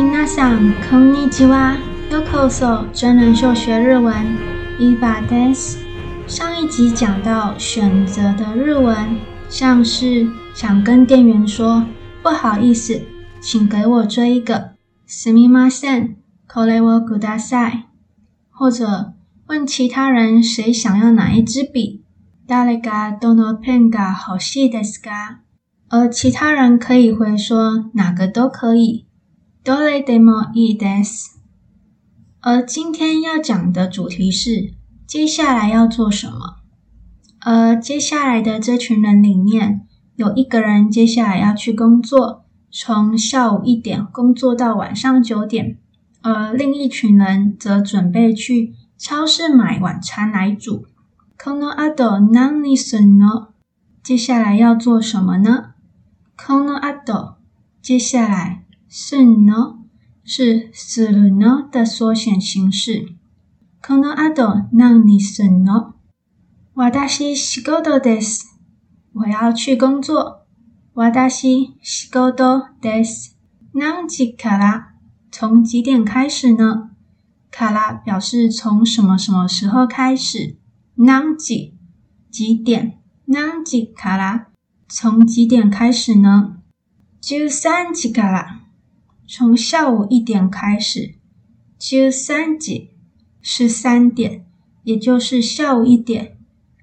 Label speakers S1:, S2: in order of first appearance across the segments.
S1: nasa k o n i g k o s o 真人秀学日文 e v d a n 上一集讲到选择的日文像是想跟店员说不好意思请给我追一个 sami masen k o l 或者问其他人谁想要哪一支笔大 lega don'topen 而其他人可以回说哪个都可以 Dole demo ides。而今天要讲的主题是接下来要做什么。而接下来的这群人里面有一个人接下来要去工作，从下午一点工作到晚上九点。而另一群人则准备去超市买晚餐来煮。Cono altro non n e n 接下来要做什么呢？Cono a l 接下来。sono 是 sono 的缩写形式。この後何に sono？私は仕事です。我要去工作。私は仕事です。何時から？从几点开始呢？から表示从什么什么时候开始。何時几点？何時から？从几点开始呢？九三時から。从下午一点开始，就三几是三点，也就是下午一点。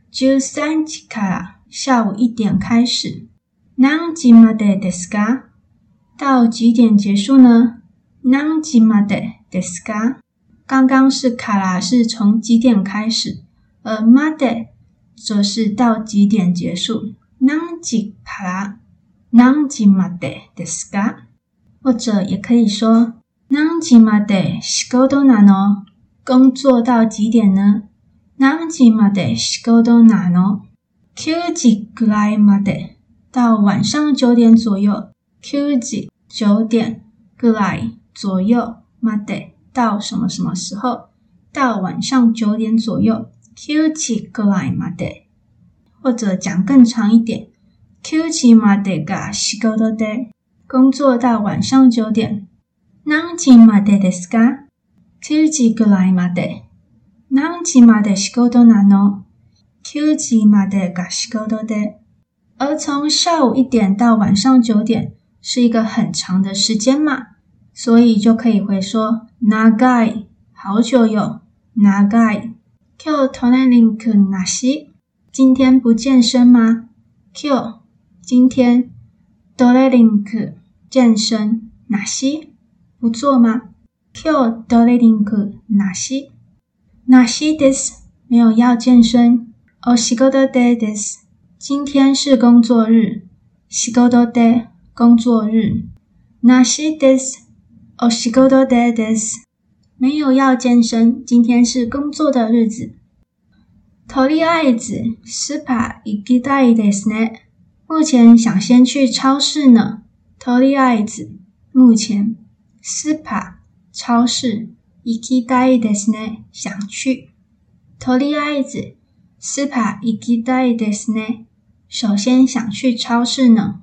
S1: 就三から下午一点开始。哪几码的的斯嘎？到几点结束呢？哪几码的的斯嘎？刚刚是卡拉是从几点开始，而码的则是到几点结束？哪時卡拉？哪几码的的斯嘎？或者也可以说，哪几码得西狗多难工作到几点呢？哪几码得西狗多难哦？Q 几过来码得？到晚上九点左右。Q 几九点过来左右码得？到什么什么时候？到晚上九点左右。Q 几过来码得？或者讲更长一点，Q 几码得噶西狗多工作到晚上九点，九点过来嘛的，九点嘛的是够多难哦，九点嘛的够多で。而从下午一点到晚上九点是一个很长的时间嘛，所以就可以回说，好久哟。好久，今天不健身吗？今天多来林克。健身哪些不做吗？Q doladingu 哪些哪些 days 没有要健身？Oshigododades 今天是工作日，shigododae 工作日哪些 days？Oshigododades 没有要健身，今天是工作的日子。Toriayi desu pa egidai des ne？目前想先去超市呢。头里爱 s 目前，SPA 超市一起待着呢，想去。头里爱子 SPA e 起 u 着呢，首先想去超市呢。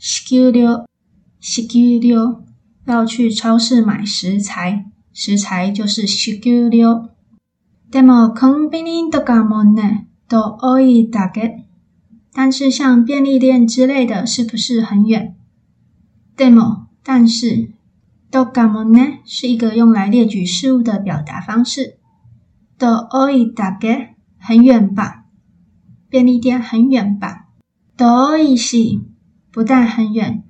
S1: シキルリョ、シ要去超市买食材，食材就是シキルリョ。でもコンビニとかもね、都容易达给，但是像便利店之类的是不是很远？那么，但是，a m o n ね是一个用来列举事物的表达方式。遠いだけ、很远吧？便利店很远吧？遠いし、不但很远，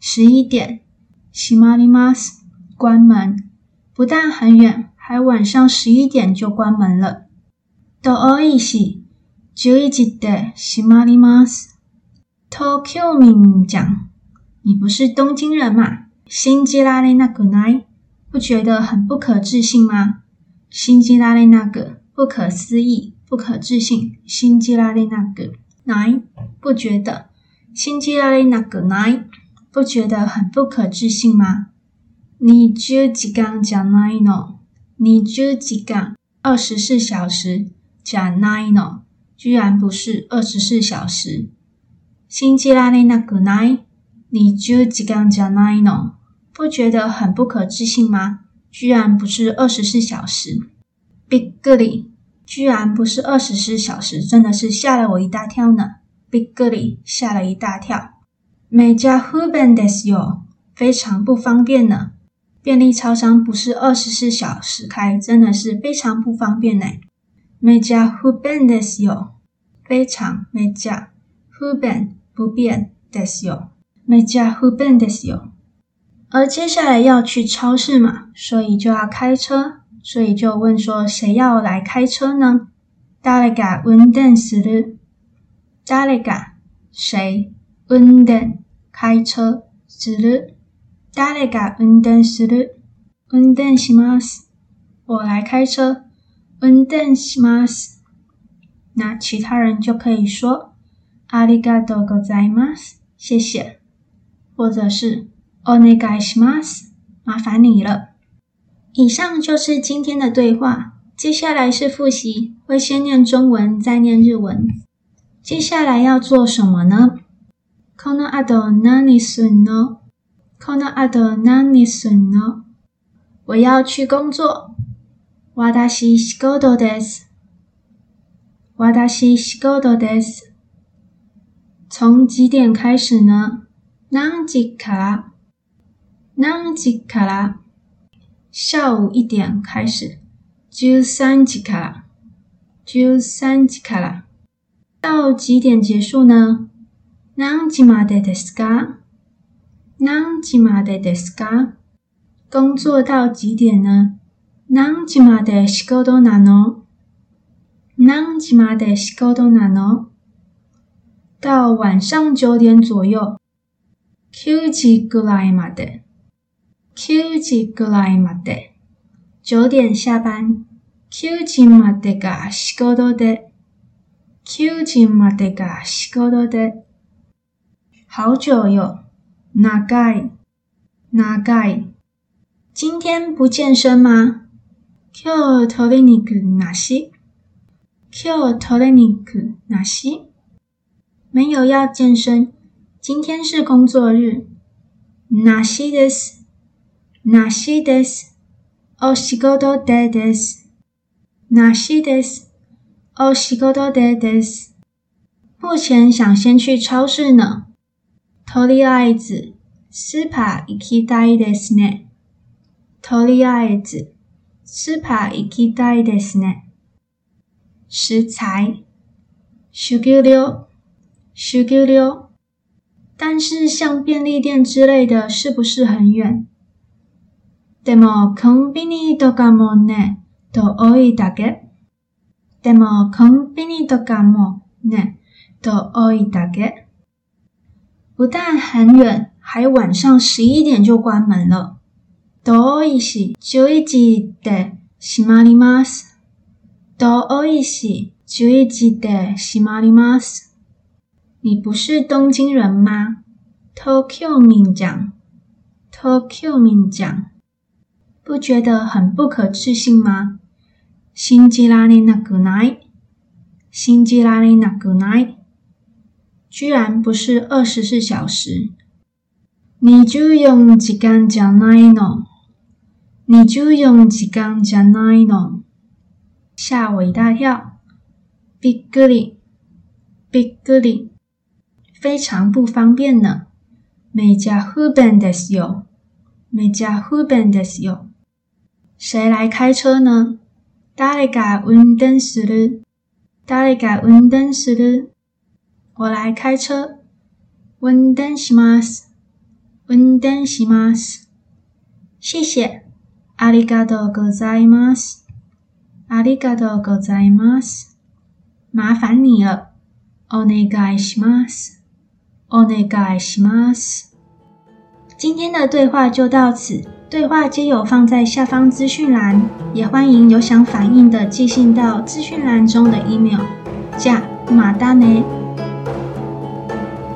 S1: 十一點、閉まるます、关门。不但很远，还晚上十一点就关门了。遠いし、十一時で閉まるます。Tokyo 人讲，你不是东京人嘛？新基拉雷那个奈，不觉得很不可置信吗？新基拉雷那个不可思议、不可置信。新基拉雷那个奈，不觉得？新基拉雷那个奈，不觉得很不可置信吗？你就几讲讲奈喏？你就几讲二十四小时讲奈喏？居然不是二十四小时。星期六那古奈，你就住几间家奈呢？不觉得很不可置信吗？居然不是二十四小时！Big g i r 居然不是二十四小时，真的是吓了我一大跳呢！Big g i r 吓了一大跳。每家 h u b a n d 非常不方便呢。便利超商不是二十四小时开，真的是非常不方便呢。每家 h u b a n d 非常每家 h u b 不变的是哟，每家不变的是哟。而接下来要去超市嘛，所以就要开车，所以就问说谁要来开车呢？誰來嘎運動？誰的？誰來嘎？誰運動？开车誰的？誰來嘎運動？誰的？運動是嗎？我来开车。運動是嗎？那其他人就可以说。阿里嘎多，ござます，谢谢，或者是お願いします，麻烦你了。以上就是今天的对话，接下来是复习，会先念中文再念日文。接下来要做什么呢？このあど哪里损このあど哪里损我要去工作。私仕事です。私仕事です。从几点开始呢啷几卡拉啷几卡拉下午一点开始就三级卡啦就三级卡啦到几点结束呢啷几嘛带带 scar 啷几嘛带带工作到几点呢啷几嘛带西沟东南哦啷几嘛带西沟东到晚上九点左右 q j g l m a d q j g l m a で。九点下班，QJMDGA s h i g o d o q j m g a s h i g o d 好久哟，哪盖哪盖？今天不健身吗？QTOLENIK NASI，QTOLENIK n a 没有要健身。今天是工作日。哪西德斯，哪西德斯，欧西戈多德斯，哪西德斯，欧西戈多德斯。目前想先去超市呢。托利亚子，スーパー行きたいですね。托利亚子，スーパー行きたいですね。食材、シギ修够了，但是像便利店之类的是不是很远？でもコンビニとかもね、遠いだけ。でもコンビニとかもね、遠いだけ。不但很远，还晚上十一点就关门了。遠いし、十一時で閉まります。遠いし、十一時で閉まります。你不是东京人吗？Tokyo 民讲，Tokyo 民讲，不觉得很不可置信吗？新基拉尼那个 night，新基拉尼那个 n 居然不是二十四小时？你就用几缸加奶酪，你就用几缸加奶酪，吓我一大跳！Big g i r l i b i g g i r 非常不方便呢。每家 h 不便ですよ。e s 有，每家 h u b a 有。谁来开车呢？Dariga 운전시리 d a r i 我来开车。운전します，운전します。谢谢，ありがとうございます，ありがとうございます。麻烦你了。お願いします。お願いし mas，今天的对话就到此，对话皆有放在下方资讯栏，也欢迎有想反映的寄信到资讯栏中的 email，加马丹内。